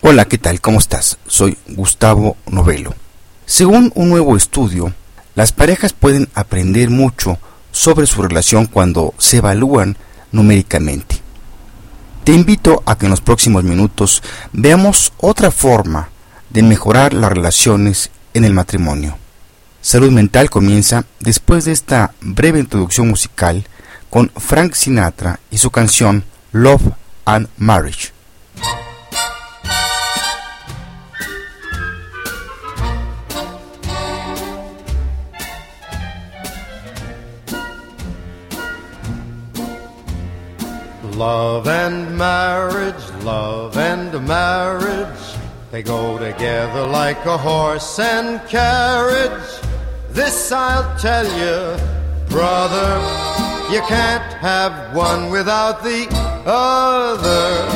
Hola, ¿qué tal? ¿Cómo estás? Soy Gustavo Novelo. Según un nuevo estudio, las parejas pueden aprender mucho sobre su relación cuando se evalúan numéricamente. Te invito a que en los próximos minutos veamos otra forma de mejorar las relaciones en el matrimonio. Salud Mental comienza después de esta breve introducción musical con Frank Sinatra y su canción Love and Marriage. Love and marriage, love and marriage, they go together like a horse and carriage. This I'll tell you, brother, you can't have one without the other.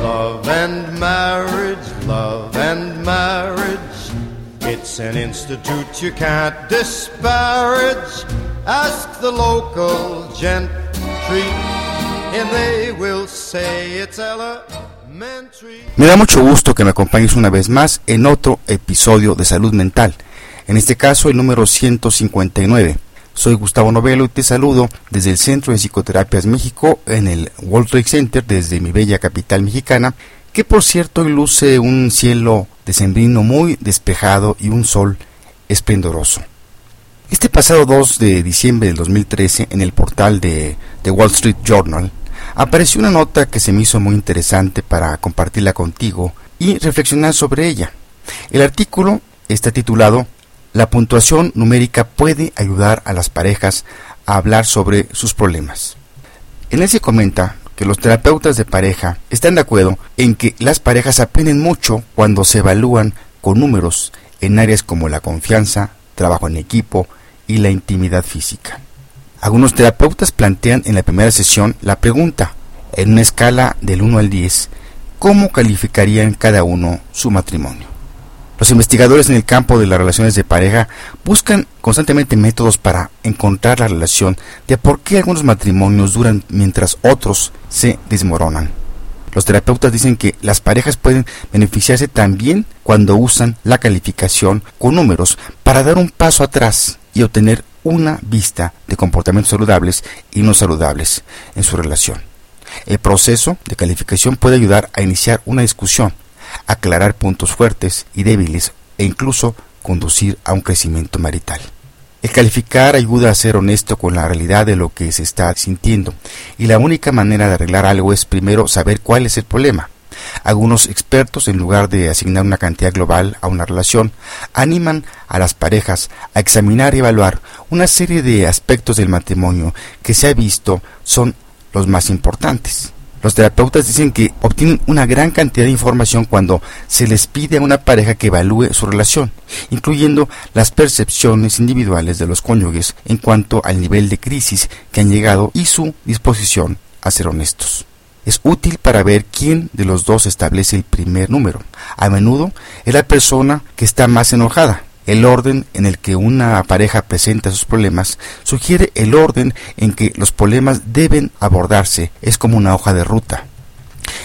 Love and marriage, love and marriage, it's an institute you can't disparage. Ask the local gentry me da mucho gusto que me acompañes una vez más en otro episodio de Salud Mental, en este caso el número 159. Soy Gustavo Novelo y te saludo desde el Centro de Psicoterapias México en el World Trade Center desde mi bella capital mexicana, que por cierto luce un cielo decembrino muy despejado y un sol esplendoroso. Este pasado 2 de diciembre del 2013 en el portal de The Wall Street Journal apareció una nota que se me hizo muy interesante para compartirla contigo y reflexionar sobre ella. El artículo está titulado La puntuación numérica puede ayudar a las parejas a hablar sobre sus problemas. En él se comenta que los terapeutas de pareja están de acuerdo en que las parejas aprenden mucho cuando se evalúan con números en áreas como la confianza, trabajo en equipo y la intimidad física. Algunos terapeutas plantean en la primera sesión la pregunta, en una escala del 1 al 10, ¿cómo calificarían cada uno su matrimonio? Los investigadores en el campo de las relaciones de pareja buscan constantemente métodos para encontrar la relación de por qué algunos matrimonios duran mientras otros se desmoronan. Los terapeutas dicen que las parejas pueden beneficiarse también cuando usan la calificación con números para dar un paso atrás y obtener una vista de comportamientos saludables y no saludables en su relación. El proceso de calificación puede ayudar a iniciar una discusión, aclarar puntos fuertes y débiles e incluso conducir a un crecimiento marital. El calificar ayuda a ser honesto con la realidad de lo que se está sintiendo, y la única manera de arreglar algo es primero saber cuál es el problema. Algunos expertos, en lugar de asignar una cantidad global a una relación, animan a las parejas a examinar y evaluar una serie de aspectos del matrimonio que se ha visto son los más importantes. Los terapeutas dicen que obtienen una gran cantidad de información cuando se les pide a una pareja que evalúe su relación, incluyendo las percepciones individuales de los cónyuges en cuanto al nivel de crisis que han llegado y su disposición a ser honestos. Es útil para ver quién de los dos establece el primer número. A menudo es la persona que está más enojada, el orden en el que una pareja presenta sus problemas sugiere el orden en que los problemas deben abordarse. Es como una hoja de ruta.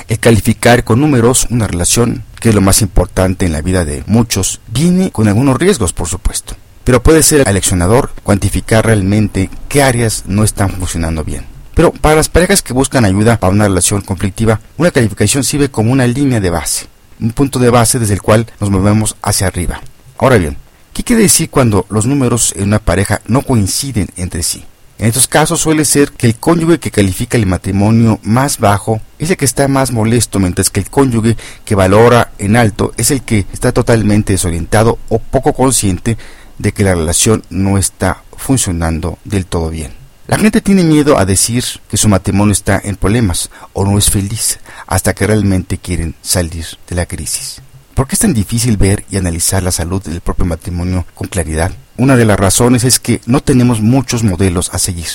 El calificar con números una relación, que es lo más importante en la vida de muchos, viene con algunos riesgos, por supuesto. Pero puede ser aleccionador cuantificar realmente qué áreas no están funcionando bien. Pero para las parejas que buscan ayuda para una relación conflictiva, una calificación sirve como una línea de base, un punto de base desde el cual nos movemos hacia arriba. Ahora bien, ¿Qué quiere decir cuando los números en una pareja no coinciden entre sí? En estos casos suele ser que el cónyuge que califica el matrimonio más bajo es el que está más molesto, mientras que el cónyuge que valora en alto es el que está totalmente desorientado o poco consciente de que la relación no está funcionando del todo bien. La gente tiene miedo a decir que su matrimonio está en problemas o no es feliz hasta que realmente quieren salir de la crisis. ¿Por qué es tan difícil ver y analizar la salud del propio matrimonio con claridad? Una de las razones es que no tenemos muchos modelos a seguir.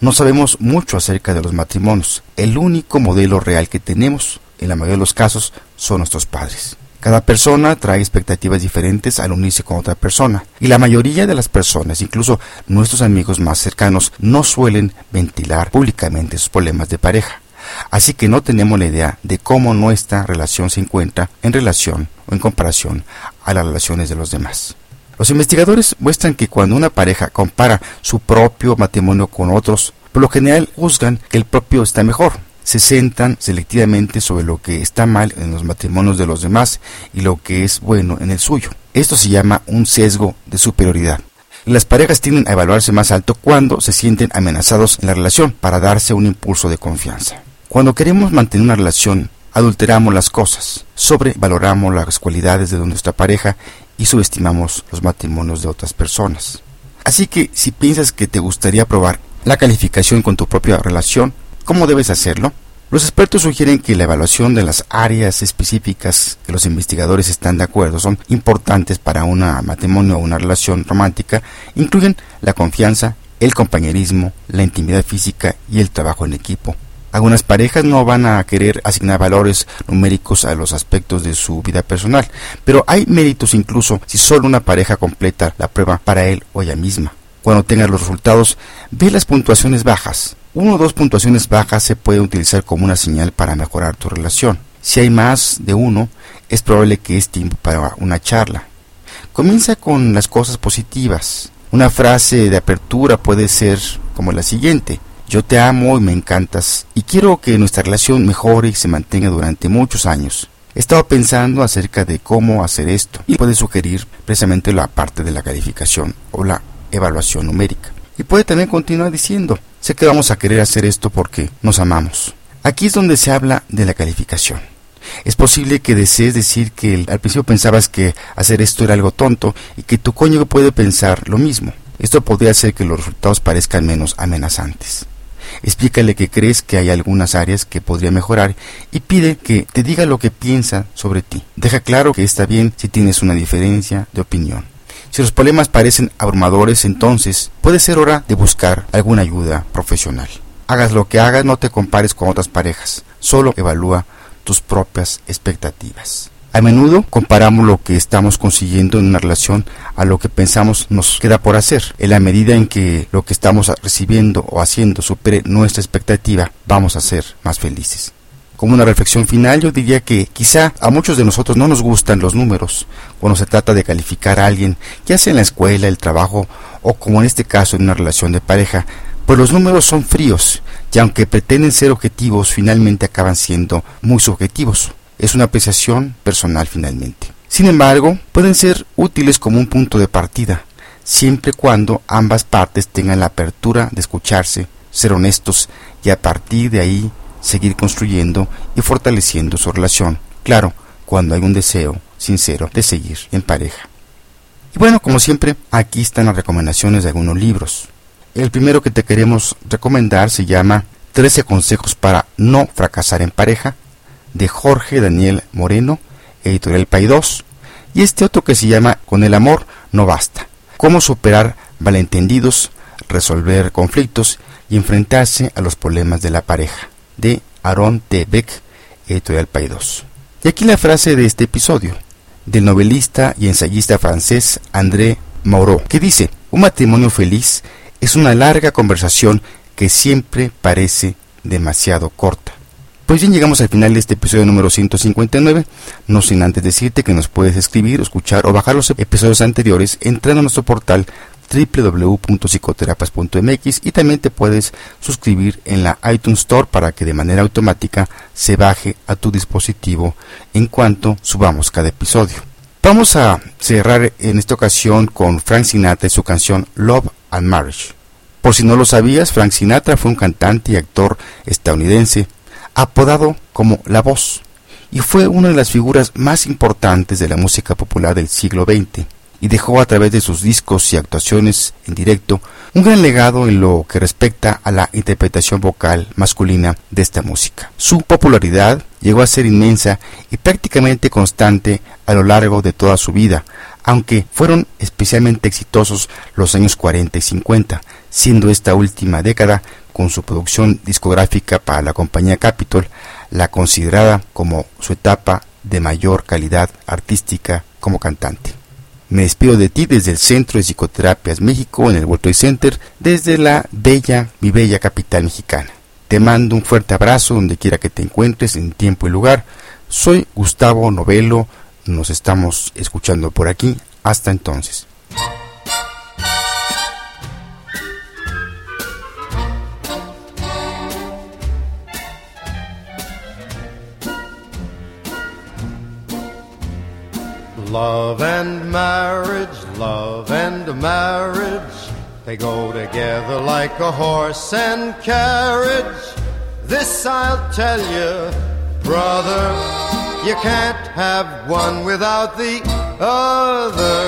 No sabemos mucho acerca de los matrimonios. El único modelo real que tenemos, en la mayoría de los casos, son nuestros padres. Cada persona trae expectativas diferentes al unirse con otra persona, y la mayoría de las personas, incluso nuestros amigos más cercanos, no suelen ventilar públicamente sus problemas de pareja. Así que no tenemos la idea de cómo nuestra relación se encuentra en relación o en comparación a las relaciones de los demás. Los investigadores muestran que cuando una pareja compara su propio matrimonio con otros, por lo general juzgan que el propio está mejor. Se centran selectivamente sobre lo que está mal en los matrimonios de los demás y lo que es bueno en el suyo. Esto se llama un sesgo de superioridad. Las parejas tienden a evaluarse más alto cuando se sienten amenazados en la relación para darse un impulso de confianza. Cuando queremos mantener una relación, adulteramos las cosas, sobrevaloramos las cualidades de nuestra pareja y subestimamos los matrimonios de otras personas. Así que si piensas que te gustaría probar la calificación con tu propia relación, ¿cómo debes hacerlo? Los expertos sugieren que la evaluación de las áreas específicas que los investigadores están de acuerdo son importantes para un matrimonio o una relación romántica, incluyen la confianza, el compañerismo, la intimidad física y el trabajo en equipo. Algunas parejas no van a querer asignar valores numéricos a los aspectos de su vida personal, pero hay méritos incluso si solo una pareja completa la prueba para él o ella misma. Cuando tengas los resultados, ve las puntuaciones bajas. Uno o dos puntuaciones bajas se puede utilizar como una señal para mejorar tu relación. Si hay más de uno, es probable que es tiempo para una charla. Comienza con las cosas positivas. Una frase de apertura puede ser como la siguiente. Yo te amo y me encantas y quiero que nuestra relación mejore y se mantenga durante muchos años. He estado pensando acerca de cómo hacer esto y puede sugerir precisamente la parte de la calificación o la evaluación numérica. Y puede también continuar diciendo, sé que vamos a querer hacer esto porque nos amamos. Aquí es donde se habla de la calificación. Es posible que desees decir que al principio pensabas que hacer esto era algo tonto y que tu cónyuge puede pensar lo mismo. Esto podría hacer que los resultados parezcan menos amenazantes. Explícale que crees que hay algunas áreas que podría mejorar y pide que te diga lo que piensa sobre ti. Deja claro que está bien si tienes una diferencia de opinión. Si los problemas parecen abrumadores, entonces puede ser hora de buscar alguna ayuda profesional. Hagas lo que hagas, no te compares con otras parejas, solo evalúa tus propias expectativas. A menudo comparamos lo que estamos consiguiendo en una relación a lo que pensamos nos queda por hacer. En la medida en que lo que estamos recibiendo o haciendo supere nuestra expectativa, vamos a ser más felices como una reflexión final, yo diría que quizá a muchos de nosotros no nos gustan los números cuando se trata de calificar a alguien, ya sea en la escuela, el trabajo o como en este caso en una relación de pareja, pues los números son fríos y aunque pretenden ser objetivos, finalmente acaban siendo muy subjetivos. Es una apreciación personal finalmente. Sin embargo, pueden ser útiles como un punto de partida, siempre cuando ambas partes tengan la apertura de escucharse, ser honestos y a partir de ahí seguir construyendo y fortaleciendo su relación. Claro, cuando hay un deseo sincero de seguir en pareja. Y bueno, como siempre, aquí están las recomendaciones de algunos libros. El primero que te queremos recomendar se llama 13 consejos para no fracasar en pareja, de Jorge Daniel Moreno, editorial Paidós, y este otro que se llama Con el amor no basta, cómo superar malentendidos, resolver conflictos y enfrentarse a los problemas de la pareja de Aaron T. Beck, editorial Paidós. Y aquí la frase de este episodio, del novelista y ensayista francés André Moreau, que dice, un matrimonio feliz es una larga conversación que siempre parece demasiado corta. Pues bien, llegamos al final de este episodio número 159, no sin antes decirte que nos puedes escribir, escuchar o bajar los episodios anteriores entrando a nuestro portal www.psicoterapias.mx y también te puedes suscribir en la iTunes Store para que de manera automática se baje a tu dispositivo en cuanto subamos cada episodio. Vamos a cerrar en esta ocasión con Frank Sinatra y su canción Love and Marriage. Por si no lo sabías, Frank Sinatra fue un cantante y actor estadounidense apodado como La Voz y fue una de las figuras más importantes de la música popular del siglo XX y dejó a través de sus discos y actuaciones en directo un gran legado en lo que respecta a la interpretación vocal masculina de esta música. Su popularidad llegó a ser inmensa y prácticamente constante a lo largo de toda su vida, aunque fueron especialmente exitosos los años 40 y 50, siendo esta última década, con su producción discográfica para la compañía Capitol, la considerada como su etapa de mayor calidad artística como cantante. Me despido de ti desde el Centro de Psicoterapias México en el World Center, desde la bella, mi bella capital mexicana. Te mando un fuerte abrazo donde quiera que te encuentres en tiempo y lugar. Soy Gustavo Novelo, nos estamos escuchando por aquí. Hasta entonces. Love and marriage, love and marriage, they go together like a horse and carriage. This I'll tell you, brother, you can't have one without the other.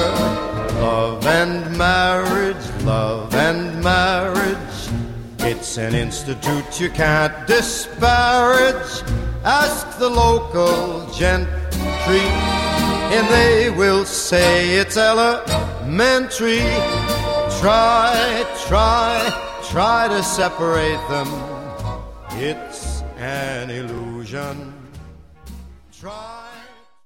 Love and marriage, love and marriage, it's an institute you can't disparage. Ask the local gentry and they will say it's elementary. Try, try, try to separate them. It's an illusion.